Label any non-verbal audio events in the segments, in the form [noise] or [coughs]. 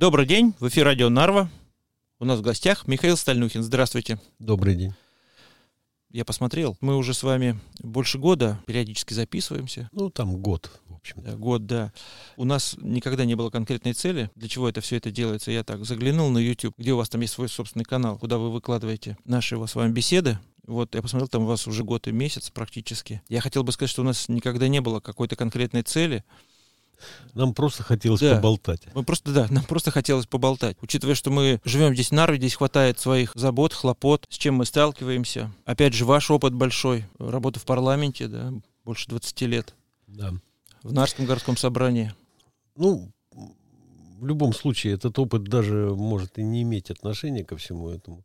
Добрый день, в эфире радио Нарва. У нас в гостях Михаил Стальнухин. Здравствуйте. Добрый день. Я посмотрел, мы уже с вами больше года периодически записываемся. Ну, там год, в общем. Да, год, да. У нас никогда не было конкретной цели, для чего это все это делается. Я так заглянул на YouTube, где у вас там есть свой собственный канал, куда вы выкладываете наши с вами беседы. Вот я посмотрел, там у вас уже год и месяц практически. Я хотел бы сказать, что у нас никогда не было какой-то конкретной цели. Нам просто хотелось Да. поболтать. Мы просто, да, нам просто хотелось поболтать. Учитывая, что мы живем здесь Нарве, здесь хватает своих забот, хлопот, с чем мы сталкиваемся. Опять же, ваш опыт большой, работа в парламенте, да, больше 20 лет, Да. в Нарском городском собрании. Ну, в любом случае, этот опыт даже может и не иметь отношения ко всему этому.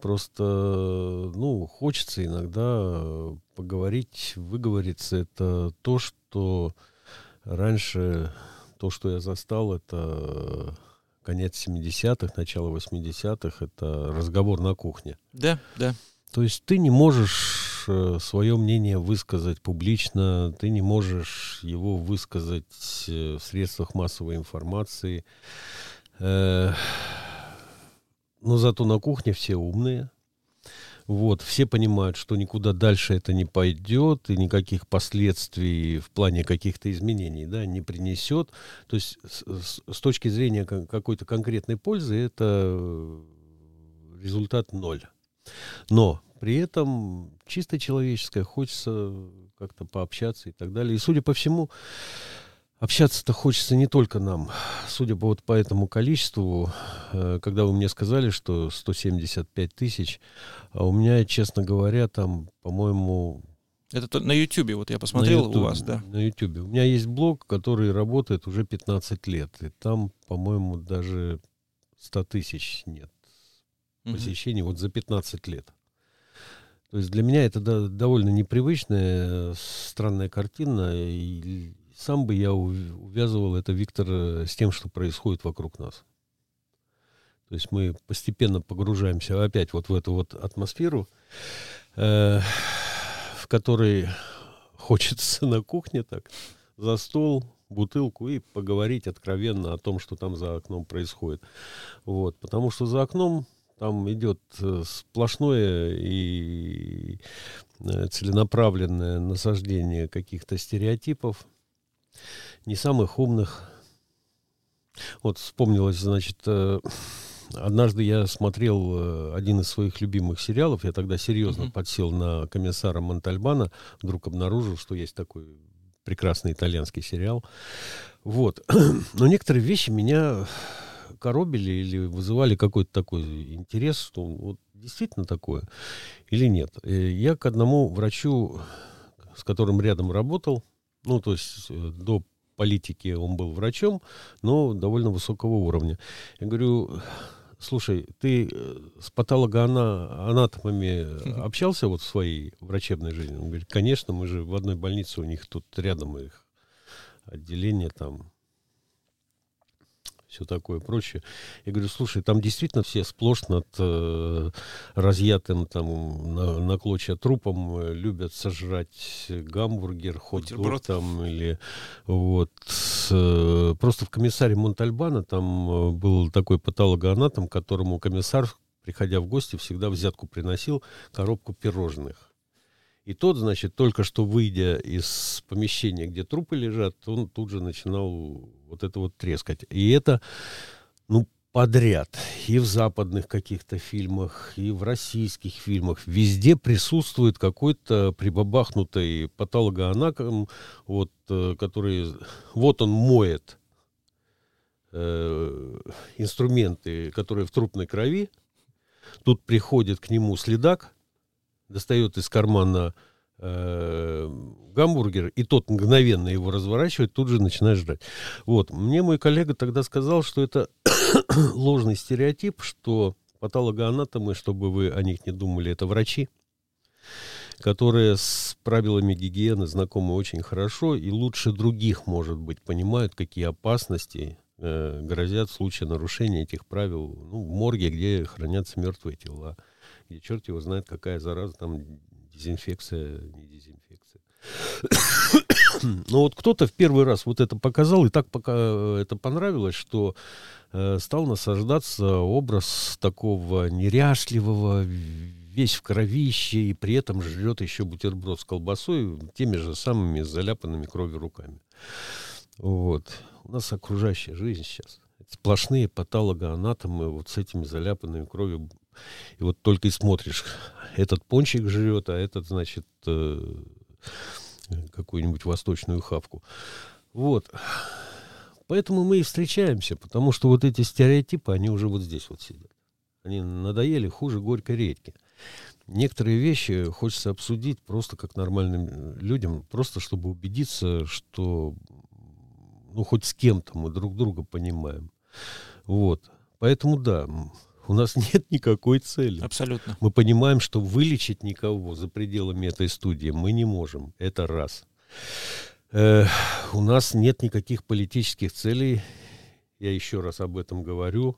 Просто, ну, хочется иногда поговорить, выговориться. Это то, что раньше, то, что я застал, это конец 70-х, начало 80-х, это разговор на кухне. Да, да. То есть ты не можешь свое мнение высказать публично, ты не можешь его высказать э, в средствах массовой информации. Э, Но зато на кухне все умные. Вот, все понимают, что никуда дальше это не пойдет и никаких последствий в плане каких-то изменений да, не принесет. То есть с, с- точки зрения какой-то конкретной пользы это результат ноль. Но при этом чисто человеческое, хочется как-то пообщаться и так далее. И, судя по всему, общаться-то хочется не только нам. Судя по вот по этому количеству, когда вы мне сказали, что 175 тысяч, а у меня, честно говоря, там, по-моему, Это то- на YouTube, вот я посмотрел на у вас, да. На Ютубе. У меня есть блог, который работает уже 15 лет. И там, по-моему, даже 100 тысяч нет посещений вот за 15 лет. То есть для меня это до- довольно непривычная, э, странная картина. И сам бы я ув- увязывал это, Виктор, э, с тем, что происходит вокруг нас. То есть мы постепенно погружаемся опять вот в эту вот атмосферу, э, в которой хочется на кухне так, за стол, бутылку и поговорить откровенно о том, что там за окном происходит. Вот, потому что за окном там идет э, сплошное и э, целенаправленное насаждение каких-то стереотипов, не самых умных. Вот вспомнилось, значит, э, однажды я смотрел э, один из своих любимых сериалов, я тогда серьезно Мгм. подсел на комиссара Монтальбана, вдруг обнаружил, что есть такой прекрасный итальянский сериал. Вот. [clears throat] Но некоторые вещи меня коробили или вызывали какой-то такой интерес, что вот действительно такое или нет. Э, Я к одному врачу, с которым рядом работал, ну, то есть э, до политики он был врачом, но довольно высокого уровня. Я говорю, слушай, ты э, с патологоанатомами общался вот в своей врачебной жизни? Он говорит, конечно, мы же в одной больнице, у них тут рядом их отделение там, все такое прочее. Я говорю, слушай, там действительно все сплошь над э, разъятым там на, на клочья трупом э, любят сожрать гамбургер, хот-дог там или вот. Э, просто в комиссаре Монтальбана там э, был такой патологоанатом, которому комиссар, приходя в гости, всегда взятку приносил коробку пирожных. И тот, значит, только что выйдя из помещения, где трупы лежат, он тут же начинал вот это вот трескать. И это, ну, подряд. И в западных каких-то фильмах, и в российских фильмах. Везде присутствует какой-то прибабахнутый патологоанатом, вот, э, который... Вот он моет э, инструменты, которые в трупной крови. Тут приходит к нему следак, достает из кармана э, гамбургер, и тот мгновенно его разворачивает, тут же начинает жрать. Вот. Мне мой коллега тогда сказал, что это [coughs] ложный стереотип, что патологоанатомы, чтобы вы о них не думали, это врачи, которые с правилами гигиены знакомы очень хорошо и лучше других, может быть, понимают, какие опасности э, грозят в случае нарушения этих правил ну, в морге, где хранятся мертвые тела, где черт его знает, какая зараза, там дезинфекция, не дезинфекция. Ну вот кто-то в первый раз вот это показал, и так пока э, это понравилось, что э, стал насаждаться образ такого неряшливого, весь в кровище, и при этом жрет еще бутерброд с колбасой теми же самыми заляпанными кровью руками. Вот. У нас окружающая жизнь сейчас. Сплошные патологоанатомы вот с этими заляпанными кровью. И вот только и смотришь, этот пончик жрет, а этот, значит, э, какую-нибудь восточную хавку. Вот. Поэтому мы и встречаемся, потому что вот эти стереотипы, они уже вот здесь вот сидят. Они надоели хуже горькой редьки. Некоторые вещи хочется обсудить просто как нормальным людям, просто чтобы убедиться, что ну хоть с кем-то мы друг друга понимаем. Вот. Поэтому да, у нас [laughs] нет никакой цели. Абсолютно. Мы понимаем, что вылечить никого за пределами этой студии мы не можем. Это раз. Э, у нас нет никаких политических целей. Я еще раз об этом говорю.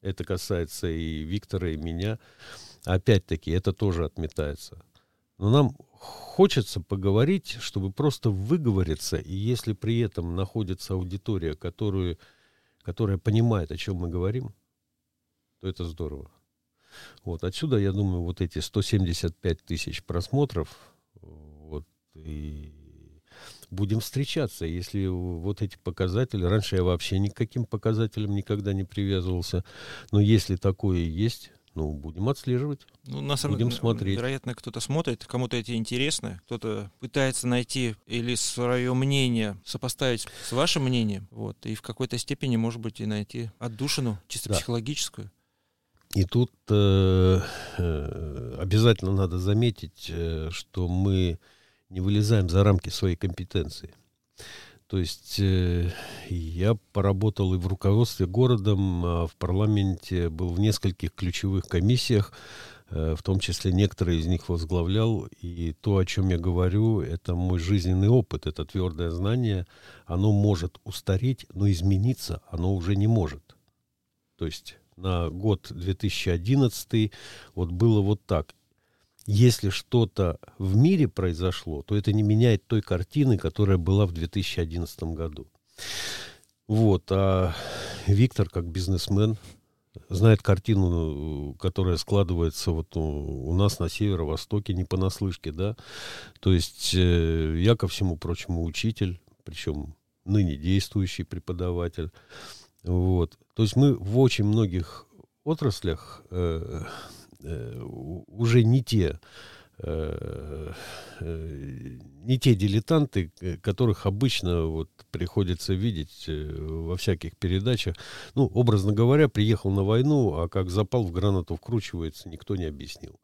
Это касается и Виктора, и меня. Опять-таки, это тоже отметается. Но нам хочется поговорить, чтобы просто выговориться, и если при этом находится аудитория, которую, которая понимает, о чем мы говорим, то это здорово. Вот отсюда, я думаю, вот эти 175 тысяч просмотров, вот, и будем встречаться. Если вот эти показатели, раньше я вообще никаким показателям никогда не привязывался, но если такое есть, ну, будем отслеживать. Ну, на самом будем смотреть. Вероятно, кто-то смотрит, кому-то это интересно, кто-то пытается найти или свое мнение сопоставить с вашим мнением, вот, и в какой-то степени, может быть, и найти отдушину, чисто да. психологическую. И тут э, э, обязательно надо заметить, э, что мы не вылезаем за рамки своей компетенции. То есть э, я поработал и в руководстве городом, а в парламенте, был в нескольких ключевых комиссиях, э, в том числе некоторые из них возглавлял. И то, о чем я говорю, это мой жизненный опыт, это твердое знание. Оно может устареть, но измениться оно уже не может. То есть на год 2011 вот было вот так если что-то в мире произошло, то это не меняет той картины, которая была в 2011 году. Вот, а Виктор, как бизнесмен, знает картину, которая складывается вот у нас на северо-востоке, не понаслышке, да. То есть э, я, ко всему прочему, учитель, причем ныне действующий преподаватель. Вот. То есть мы в очень многих отраслях э, Э, уже не те э, э, не те дилетанты, которых обычно вот приходится видеть во всяких передачах. Ну, образно говоря, приехал на войну, а как запал в гранату вкручивается, никто не объяснил.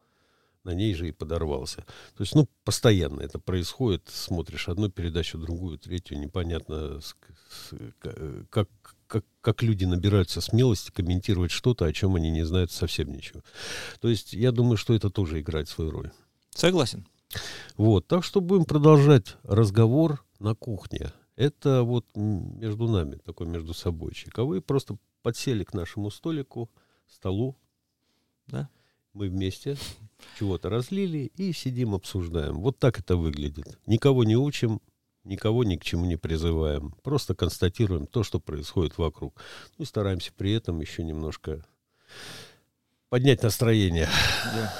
На ней же и подорвался. То есть, ну, постоянно это происходит. Смотришь одну передачу, другую, третью, непонятно, как, как, как люди набираются смелости комментировать что-то, о чем они не знают совсем ничего. То есть я думаю, что это тоже играет свою роль. Согласен. Вот, так что будем продолжать разговор на кухне. Это вот между нами, такой между собойчик. А вы просто подсели к нашему столику, столу. Да? Мы вместе чего-то разлили и сидим, обсуждаем. Вот так это выглядит. Никого не учим, никого ни к чему не призываем. Просто констатируем то, что происходит вокруг. Ну и стараемся при этом еще немножко поднять настроение. Да.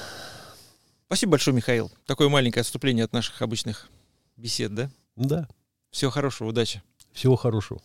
Спасибо большое, Михаил. Такое маленькое отступление от наших обычных бесед, да? Да. Всего хорошего, удачи. Всего хорошего.